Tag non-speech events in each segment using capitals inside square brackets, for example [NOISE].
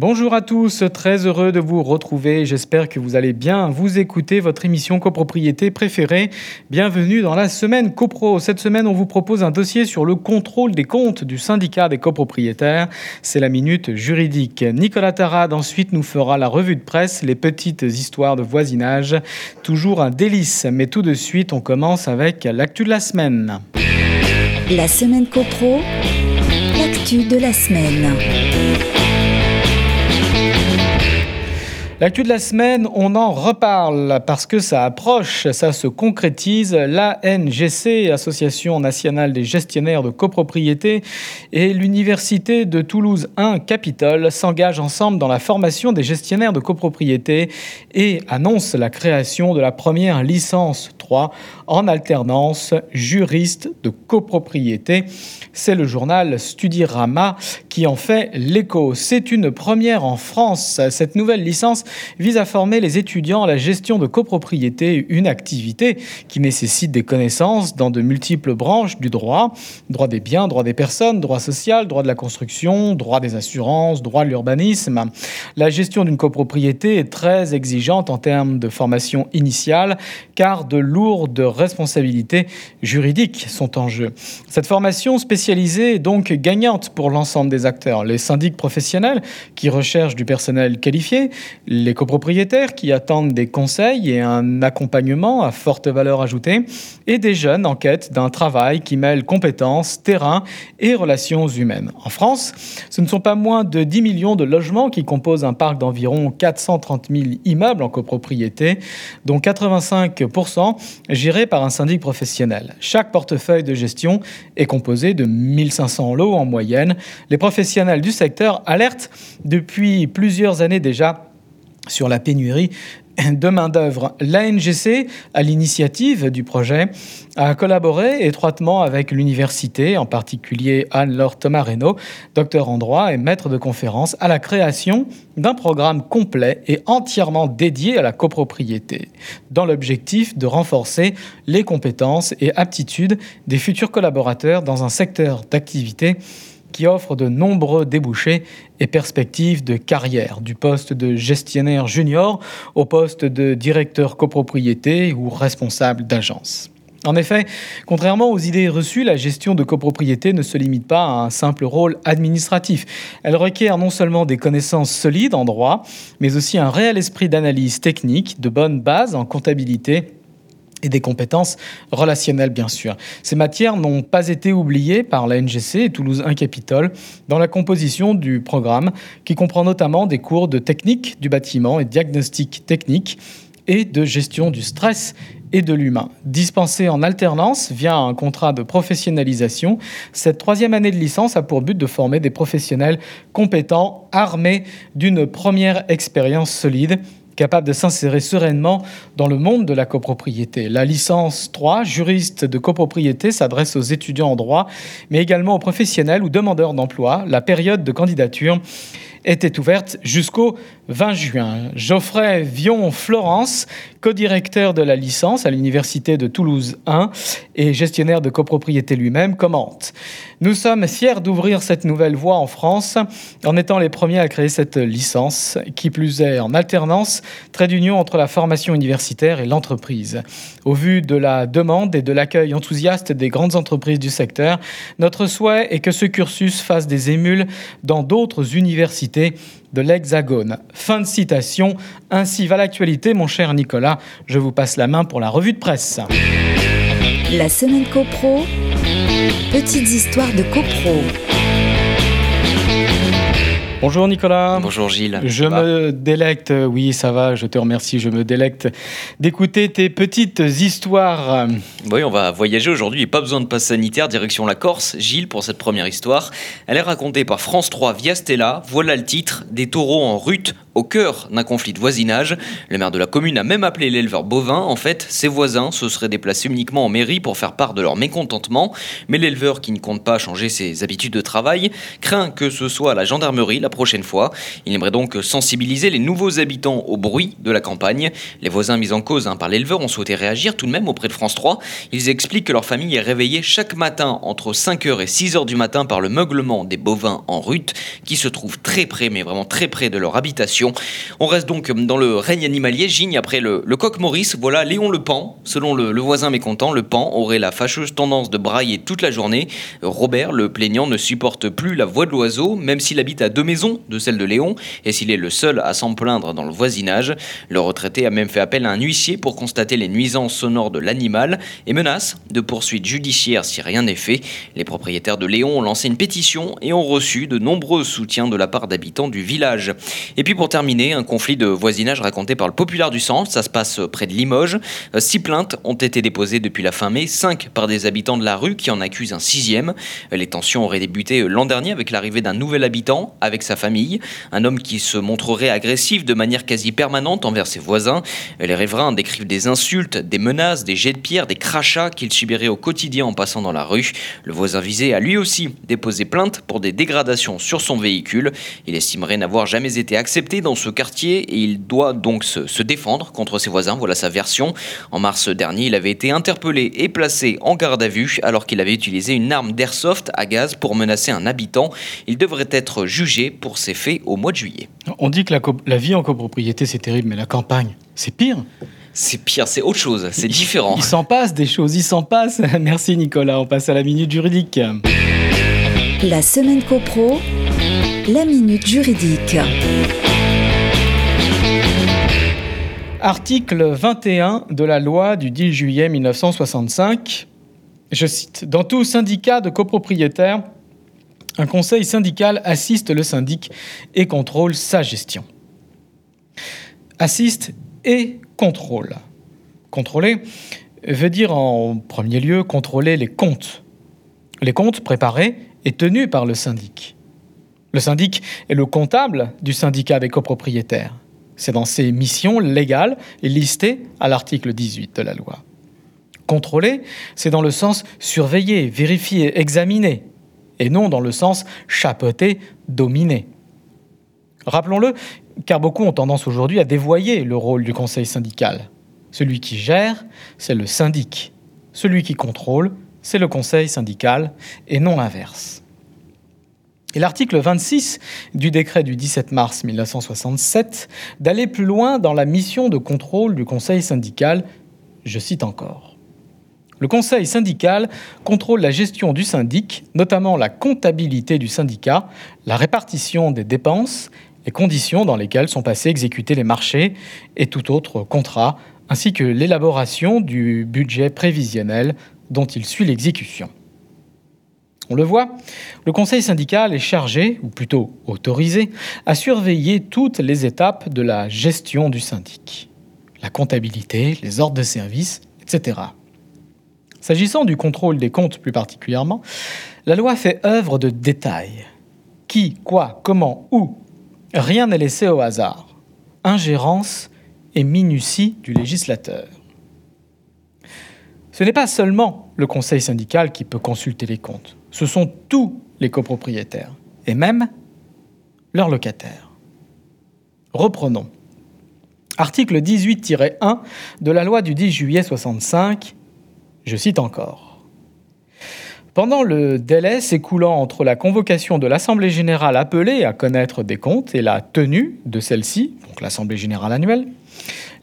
Bonjour à tous, très heureux de vous retrouver. J'espère que vous allez bien vous écouter votre émission copropriété préférée. Bienvenue dans la semaine copro. Cette semaine, on vous propose un dossier sur le contrôle des comptes du syndicat des copropriétaires. C'est la minute juridique. Nicolas Tarade ensuite nous fera la revue de presse, les petites histoires de voisinage. Toujours un délice, mais tout de suite, on commence avec l'actu de la semaine. La semaine copro, l'actu de la semaine. L'actu de la semaine, on en reparle parce que ça approche, ça se concrétise. L'ANGC, Association nationale des gestionnaires de copropriété, et l'Université de Toulouse 1 Capitole s'engagent ensemble dans la formation des gestionnaires de copropriété et annoncent la création de la première licence 3 en alternance juriste de copropriété. C'est le journal Studirama qui en fait l'écho. C'est une première en France. Cette nouvelle licence vise à former les étudiants à la gestion de copropriété, une activité qui nécessite des connaissances dans de multiples branches du droit, droit des biens, droit des personnes, droit social, droit de la construction, droit des assurances, droit de l'urbanisme. La gestion d'une copropriété est très exigeante en termes de formation initiale, car de lourdes responsabilités juridiques sont en jeu. Cette formation spécialisée est donc gagnante pour l'ensemble des acteurs, les syndics professionnels qui recherchent du personnel qualifié, les copropriétaires qui attendent des conseils et un accompagnement à forte valeur ajoutée, et des jeunes en quête d'un travail qui mêle compétences, terrain et relations humaines. En France, ce ne sont pas moins de 10 millions de logements qui composent un parc d'environ 430 000 immeubles en copropriété, dont 85% gérés par un syndic professionnel. Chaque portefeuille de gestion est composé de 1500 lots en moyenne. Les professionnels du secteur alertent depuis plusieurs années déjà sur la pénurie de main-d'œuvre. L'ANGC, à l'initiative du projet, a collaboré étroitement avec l'université, en particulier Anne-Laure Thomas Reynaud, docteur en droit et maître de conférence, à la création d'un programme complet et entièrement dédié à la copropriété, dans l'objectif de renforcer les compétences et aptitudes des futurs collaborateurs dans un secteur d'activité qui offre de nombreux débouchés et perspectives de carrière, du poste de gestionnaire junior au poste de directeur copropriété ou responsable d'agence. En effet, contrairement aux idées reçues, la gestion de copropriété ne se limite pas à un simple rôle administratif. Elle requiert non seulement des connaissances solides en droit, mais aussi un réel esprit d'analyse technique, de bonnes bases en comptabilité et des compétences relationnelles, bien sûr. Ces matières n'ont pas été oubliées par la NGC et Toulouse 1 Capitole dans la composition du programme, qui comprend notamment des cours de technique du bâtiment et diagnostic technique et de gestion du stress et de l'humain. Dispensée en alternance via un contrat de professionnalisation, cette troisième année de licence a pour but de former des professionnels compétents, armés d'une première expérience solide capable de s'insérer sereinement dans le monde de la copropriété. La licence 3, juriste de copropriété, s'adresse aux étudiants en droit, mais également aux professionnels ou demandeurs d'emploi. La période de candidature était ouverte jusqu'au 20 juin. Geoffrey Vion-Florence, co-directeur de la licence à l'Université de Toulouse 1 et gestionnaire de copropriété lui-même, commente. Nous sommes fiers d'ouvrir cette nouvelle voie en France en étant les premiers à créer cette licence, qui plus est en alternance, trait d'union entre la formation universitaire et l'entreprise. Au vu de la demande et de l'accueil enthousiaste des grandes entreprises du secteur, notre souhait est que ce cursus fasse des émules dans d'autres universités de l'Hexagone. Fin de citation. Ainsi va l'actualité, mon cher Nicolas. Je vous passe la main pour la revue de presse. La semaine CoPro, petites histoires de CoPro. Bonjour Nicolas. Bonjour Gilles. Je me délecte, oui ça va, je te remercie, je me délecte d'écouter tes petites histoires. Oui, on va voyager aujourd'hui, pas besoin de passe sanitaire, direction la Corse. Gilles, pour cette première histoire, elle est racontée par France 3 via Stella. Voilà le titre, des taureaux en rute au cœur d'un conflit de voisinage. Le maire de la commune a même appelé l'éleveur bovin. En fait, ses voisins se seraient déplacés uniquement en mairie pour faire part de leur mécontentement. Mais l'éleveur, qui ne compte pas changer ses habitudes de travail, craint que ce soit la gendarmerie la prochaine fois. Il aimerait donc sensibiliser les nouveaux habitants au bruit de la campagne. Les voisins mis en cause hein, par l'éleveur ont souhaité réagir tout de même auprès de France 3. Ils expliquent que leur famille est réveillée chaque matin entre 5h et 6h du matin par le meuglement des bovins en rut qui se trouvent très près, mais vraiment très près de leur habitation. On reste donc dans le règne animalier. Gigne après le, coq Maurice. Voilà Léon Le Pan. Selon le, le, voisin mécontent, Le Pan aurait la fâcheuse tendance de brailler toute la journée. Robert, le plaignant, ne supporte plus la voix de l'oiseau, même s'il habite à deux maisons de celle de Léon et s'il est le seul à s'en plaindre dans le voisinage. Le retraité a même fait appel à un huissier pour constater les nuisances sonores de l'animal et menace de poursuites judiciaires si rien n'est fait. Les propriétaires de Léon ont lancé une pétition et ont reçu de nombreux soutiens de la part d'habitants du village. Et puis pour terminer, un conflit de voisinage raconté par le populaire du centre, ça se passe près de Limoges. Six plaintes ont été déposées depuis la fin mai, cinq par des habitants de la rue qui en accusent un sixième. Les tensions auraient débuté l'an dernier avec l'arrivée d'un nouvel habitant avec sa famille, un homme qui se montrerait agressif de manière quasi permanente envers ses voisins. Les riverains décrivent des insultes, des menaces, des jets de pierre, des crachats qu'il subirait au quotidien en passant dans la rue. Le voisin visé a lui aussi déposé plainte pour des dégradations sur son véhicule. Il estimerait n'avoir jamais été accepté dans ce quartier et il doit donc se, se défendre contre ses voisins. Voilà sa version. En mars dernier, il avait été interpellé et placé en garde à vue alors qu'il avait utilisé une arme d'airsoft à gaz pour menacer un habitant. Il devrait être jugé pour ces faits au mois de juillet. On dit que la, la vie en copropriété c'est terrible, mais la campagne, c'est pire. C'est pire, c'est autre chose, c'est différent. Il s'en passe des choses, il s'en passe. [LAUGHS] Merci Nicolas, on passe à la minute juridique. La semaine copro, la minute juridique. Article 21 de la loi du 10 juillet 1965. Je cite Dans tout syndicat de copropriétaires, un conseil syndical assiste le syndic et contrôle sa gestion. Assiste et contrôle. Contrôler veut dire en premier lieu contrôler les comptes. Les comptes préparés et tenus par le syndic. Le syndic est le comptable du syndicat des copropriétaires. C'est dans ses missions légales et listées à l'article 18 de la loi. Contrôler, c'est dans le sens surveiller, vérifier, examiner, et non dans le sens chapeauter, dominer. Rappelons-le, car beaucoup ont tendance aujourd'hui à dévoyer le rôle du conseil syndical. Celui qui gère, c'est le syndic. Celui qui contrôle, c'est le conseil syndical, et non l'inverse. Et l'article 26 du décret du 17 mars 1967 d'aller plus loin dans la mission de contrôle du conseil syndical, je cite encore. Le conseil syndical contrôle la gestion du syndic, notamment la comptabilité du syndicat, la répartition des dépenses, les conditions dans lesquelles sont passés exécuter les marchés et tout autre contrat, ainsi que l'élaboration du budget prévisionnel dont il suit l'exécution. On le voit, le conseil syndical est chargé, ou plutôt autorisé, à surveiller toutes les étapes de la gestion du syndic. La comptabilité, les ordres de service, etc. S'agissant du contrôle des comptes plus particulièrement, la loi fait œuvre de détail. Qui, quoi, comment, où, rien n'est laissé au hasard. Ingérence et minutie du législateur. Ce n'est pas seulement le conseil syndical qui peut consulter les comptes ce sont tous les copropriétaires, et même leurs locataires. Reprenons. Article 18-1 de la loi du 10 juillet 65, je cite encore. Pendant le délai s'écoulant entre la convocation de l'Assemblée générale appelée à connaître des comptes et la tenue de celle-ci, donc l'Assemblée générale annuelle,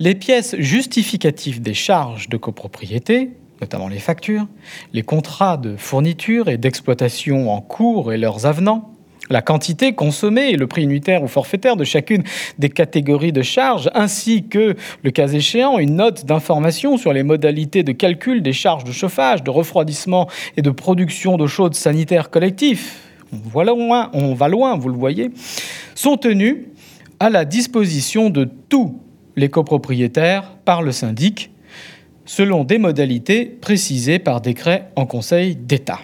les pièces justificatives des charges de copropriété, notamment les factures, les contrats de fourniture et d'exploitation en cours et leurs avenants, la quantité consommée et le prix unitaire ou forfaitaire de chacune des catégories de charges, ainsi que, le cas échéant, une note d'information sur les modalités de calcul des charges de chauffage, de refroidissement et de production d'eau chaude sanitaire collectif, on va loin, on va loin, vous le voyez, sont tenus à la disposition de tous les copropriétaires par le syndic selon des modalités précisées par décret en Conseil d'État.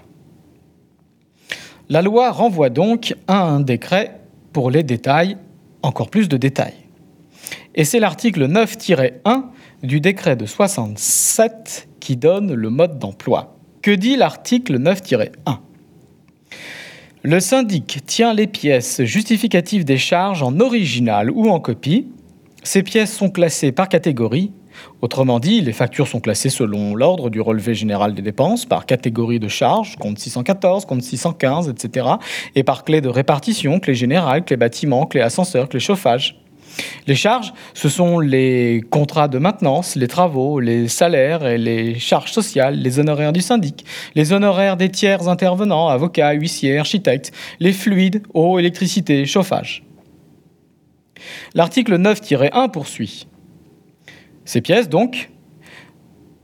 La loi renvoie donc à un décret pour les détails encore plus de détails. Et c'est l'article 9-1 du décret de 67 qui donne le mode d'emploi. Que dit l'article 9-1 Le syndic tient les pièces justificatives des charges en original ou en copie. Ces pièces sont classées par catégorie. Autrement dit, les factures sont classées selon l'ordre du relevé général des dépenses, par catégorie de charges, compte 614, compte 615, etc. Et par clé de répartition, clé générale, clé bâtiment, clé ascenseur, clé chauffage. Les charges, ce sont les contrats de maintenance, les travaux, les salaires et les charges sociales, les honoraires du syndic, les honoraires des tiers intervenants, avocats, huissiers, architectes, les fluides, eau, électricité, chauffage. L'article 9-1 poursuit. Ces pièces, donc,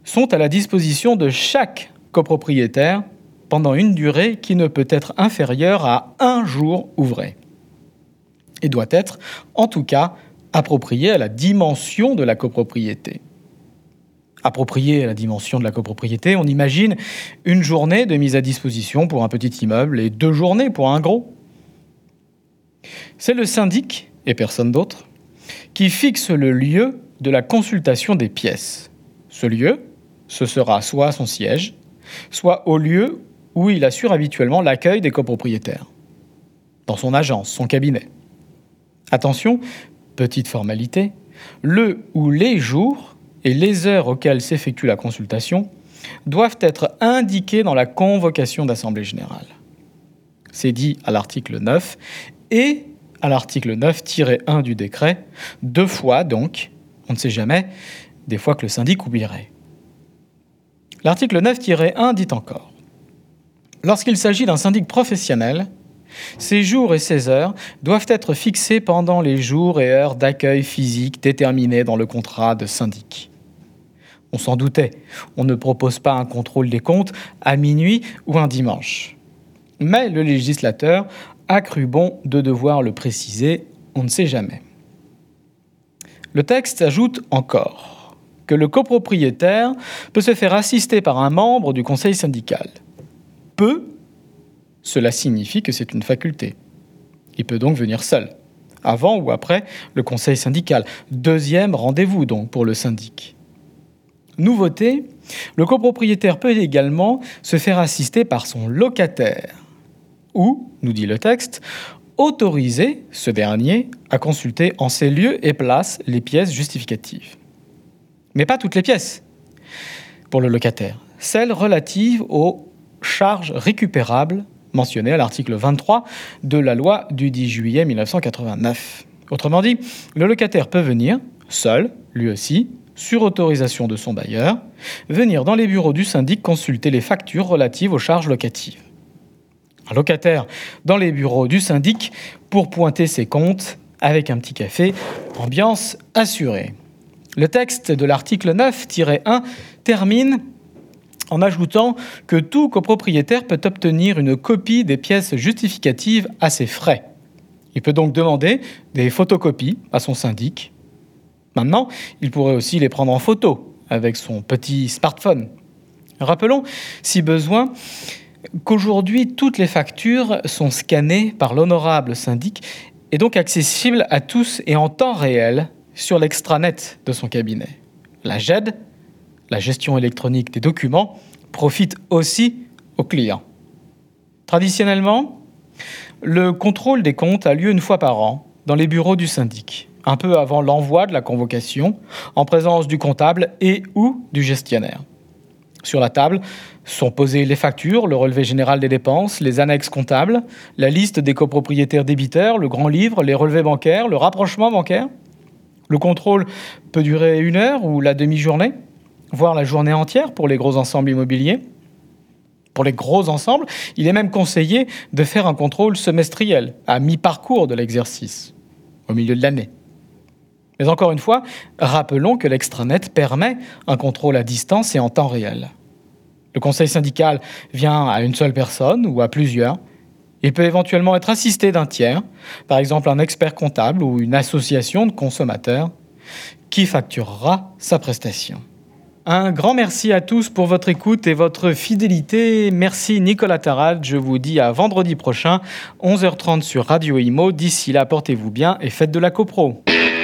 sont à la disposition de chaque copropriétaire pendant une durée qui ne peut être inférieure à un jour ouvré et doit être, en tout cas, approprié à la dimension de la copropriété. Approprié à la dimension de la copropriété, on imagine une journée de mise à disposition pour un petit immeuble et deux journées pour un gros. C'est le syndic, et personne d'autre, qui fixe le lieu de la consultation des pièces. Ce lieu, ce sera soit son siège, soit au lieu où il assure habituellement l'accueil des copropriétaires, dans son agence, son cabinet. Attention, petite formalité, le ou les jours et les heures auxquelles s'effectue la consultation doivent être indiqués dans la convocation d'Assemblée générale. C'est dit à l'article 9 et à l'article 9-1 du décret, deux fois donc, on ne sait jamais, des fois que le syndic oublierait. L'article 9-1 dit encore Lorsqu'il s'agit d'un syndic professionnel, ces jours et ces heures doivent être fixés pendant les jours et heures d'accueil physique déterminés dans le contrat de syndic. On s'en doutait, on ne propose pas un contrôle des comptes à minuit ou un dimanche. Mais le législateur a cru bon de devoir le préciser, on ne sait jamais. Le texte ajoute encore que le copropriétaire peut se faire assister par un membre du conseil syndical. Peut cela signifie que c'est une faculté. Il peut donc venir seul, avant ou après le conseil syndical. Deuxième rendez-vous donc pour le syndic. Nouveauté, le copropriétaire peut également se faire assister par son locataire, ou, nous dit le texte, autoriser ce dernier à consulter en ces lieux et places les pièces justificatives. Mais pas toutes les pièces pour le locataire, celles relatives aux charges récupérables mentionné à l'article 23 de la loi du 10 juillet 1989. Autrement dit, le locataire peut venir, seul, lui aussi, sur autorisation de son bailleur, venir dans les bureaux du syndic consulter les factures relatives aux charges locatives. Un locataire dans les bureaux du syndic pour pointer ses comptes avec un petit café, ambiance assurée. Le texte de l'article 9-1 termine en ajoutant que tout copropriétaire peut obtenir une copie des pièces justificatives à ses frais. Il peut donc demander des photocopies à son syndic. Maintenant, il pourrait aussi les prendre en photo avec son petit smartphone. Rappelons, si besoin, qu'aujourd'hui toutes les factures sont scannées par l'honorable syndic et donc accessibles à tous et en temps réel sur l'extranet de son cabinet. La GED la gestion électronique des documents, profite aussi aux clients. Traditionnellement, le contrôle des comptes a lieu une fois par an dans les bureaux du syndic, un peu avant l'envoi de la convocation, en présence du comptable et ou du gestionnaire. Sur la table sont posées les factures, le relevé général des dépenses, les annexes comptables, la liste des copropriétaires débiteurs, le grand livre, les relevés bancaires, le rapprochement bancaire. Le contrôle peut durer une heure ou la demi-journée voire la journée entière pour les gros ensembles immobiliers. Pour les gros ensembles, il est même conseillé de faire un contrôle semestriel, à mi-parcours de l'exercice, au milieu de l'année. Mais encore une fois, rappelons que l'extranet permet un contrôle à distance et en temps réel. Le conseil syndical vient à une seule personne ou à plusieurs. Il peut éventuellement être assisté d'un tiers, par exemple un expert comptable ou une association de consommateurs, qui facturera sa prestation. Un grand merci à tous pour votre écoute et votre fidélité. Merci Nicolas Tarad. Je vous dis à vendredi prochain, 11h30 sur Radio Imo. D'ici là, portez-vous bien et faites de la copro.